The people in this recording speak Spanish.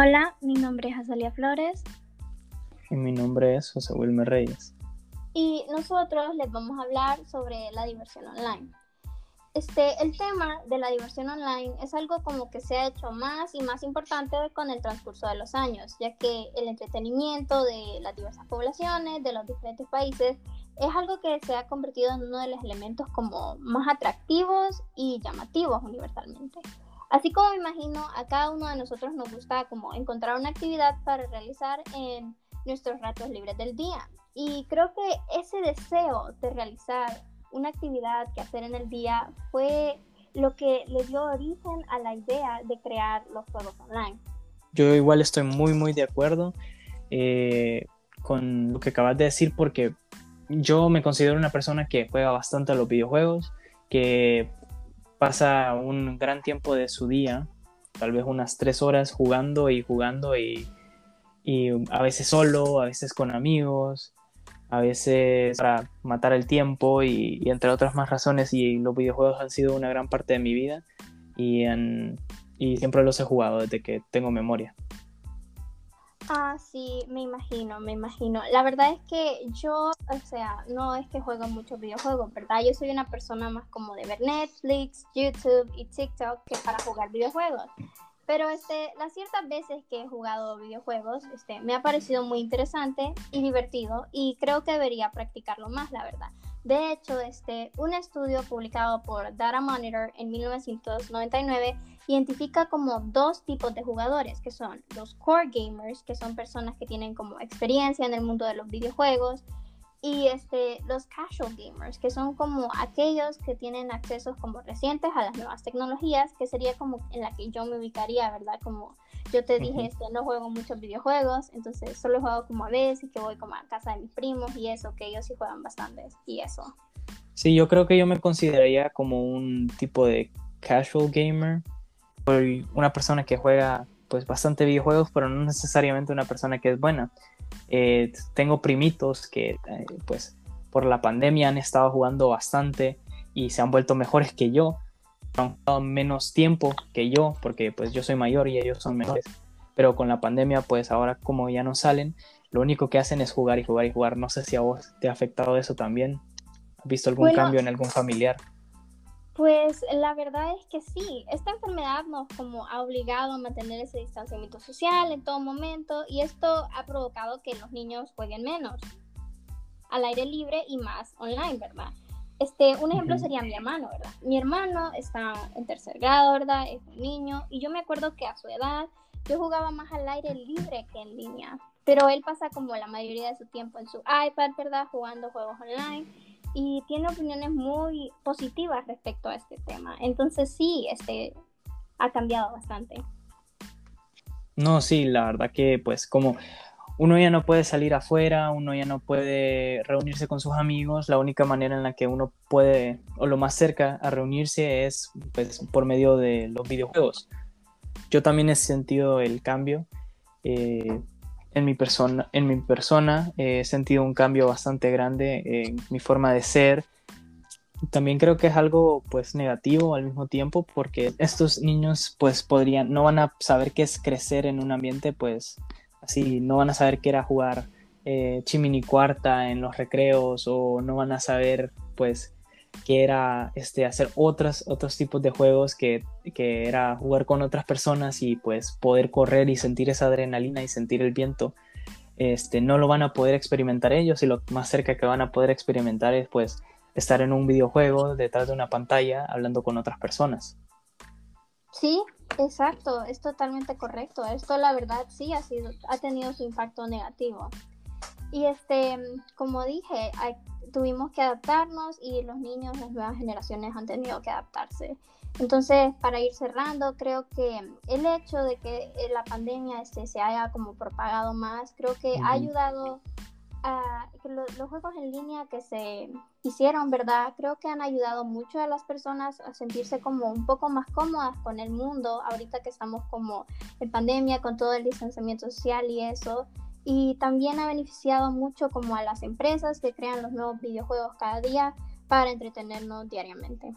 Hola, mi nombre es Azalia Flores. Y mi nombre es José Wilmer Reyes. Y nosotros les vamos a hablar sobre la diversión online. Este, el tema de la diversión online es algo como que se ha hecho más y más importante con el transcurso de los años, ya que el entretenimiento de las diversas poblaciones, de los diferentes países, es algo que se ha convertido en uno de los elementos como más atractivos y llamativos universalmente. Así como me imagino, a cada uno de nosotros nos gusta como encontrar una actividad para realizar en nuestros ratos libres del día. Y creo que ese deseo de realizar una actividad que hacer en el día fue lo que le dio origen a la idea de crear los juegos online. Yo igual estoy muy, muy de acuerdo eh, con lo que acabas de decir porque yo me considero una persona que juega bastante a los videojuegos, que pasa un gran tiempo de su día, tal vez unas tres horas jugando y jugando y, a veces solo, a veces con amigos, a veces para matar el tiempo y, entre otras más razones y los videojuegos han sido una gran parte de mi vida y, y siempre los he jugado desde que tengo memoria. Ah, sí, me imagino, me imagino. La verdad es que yo, o sea, no es que juego muchos videojuegos, ¿verdad? Yo soy una persona más como de ver Netflix, YouTube y TikTok que para jugar videojuegos. Pero este, las ciertas veces que he jugado videojuegos, este, me ha parecido muy interesante y divertido y creo que debería practicarlo más, la verdad. De hecho, este, un estudio publicado por Data Monitor en 1999 identifica como dos tipos de jugadores, que son los core gamers, que son personas que tienen como experiencia en el mundo de los videojuegos, y este, los casual gamers, que son como aquellos que tienen accesos como recientes a las nuevas tecnologías, que sería como en la que yo me ubicaría, ¿verdad? Como yo te dije, este, no juego muchos videojuegos, entonces solo juego como a veces, que voy como a casa de mis primos y eso, que ellos sí juegan bastantes, y eso. Sí, yo creo que yo me consideraría como un tipo de casual gamer, una persona que juega pues bastante videojuegos, pero no necesariamente una persona que es buena. Eh, tengo primitos que eh, pues por la pandemia han estado jugando bastante y se han vuelto mejores que yo. Han jugado menos tiempo que yo porque pues yo soy mayor y ellos son menores. Pero con la pandemia pues ahora como ya no salen, lo único que hacen es jugar y jugar y jugar. No sé si a vos te ha afectado eso también. ¿Has visto algún cambio en algún familiar? Pues la verdad es que sí, esta enfermedad nos como ha obligado a mantener ese distanciamiento social en todo momento y esto ha provocado que los niños jueguen menos al aire libre y más online, ¿verdad? Este, un ejemplo sería mi hermano, ¿verdad? Mi hermano está en tercer grado, ¿verdad? Es un niño y yo me acuerdo que a su edad yo jugaba más al aire libre que en línea, pero él pasa como la mayoría de su tiempo en su iPad, ¿verdad? Jugando juegos online y tiene opiniones muy positivas respecto a este tema. Entonces sí, este ha cambiado bastante. No, sí, la verdad que pues como uno ya no puede salir afuera, uno ya no puede reunirse con sus amigos, la única manera en la que uno puede, o lo más cerca a reunirse es pues, por medio de los videojuegos. Yo también he sentido el cambio. Eh, en mi persona, en mi persona he sentido un cambio bastante grande en mi forma de ser. También creo que es algo pues negativo al mismo tiempo porque estos niños pues podrían, no van a saber qué es crecer en un ambiente pues así, no van a saber qué era jugar eh, chimini cuarta en los recreos o no van a saber pues que era este, hacer otros, otros tipos de juegos que, que, era jugar con otras personas y pues poder correr y sentir esa adrenalina y sentir el viento, este, no lo van a poder experimentar ellos y lo más cerca que van a poder experimentar es pues estar en un videojuego detrás de una pantalla hablando con otras personas. Sí, exacto, es totalmente correcto. Esto la verdad sí ha sido, ha tenido su impacto negativo. Y este, como dije, tuvimos que adaptarnos y los niños, las nuevas generaciones han tenido que adaptarse. Entonces, para ir cerrando, creo que el hecho de que eh, la pandemia este, se haya como propagado más, creo que ha ayudado a que los juegos en línea que se hicieron, ¿verdad? Creo que han ayudado mucho a las personas a sentirse como un poco más cómodas con el mundo, ahorita que estamos como en pandemia, con todo el distanciamiento social y eso y también ha beneficiado mucho como a las empresas que crean los nuevos videojuegos cada día para entretenernos diariamente.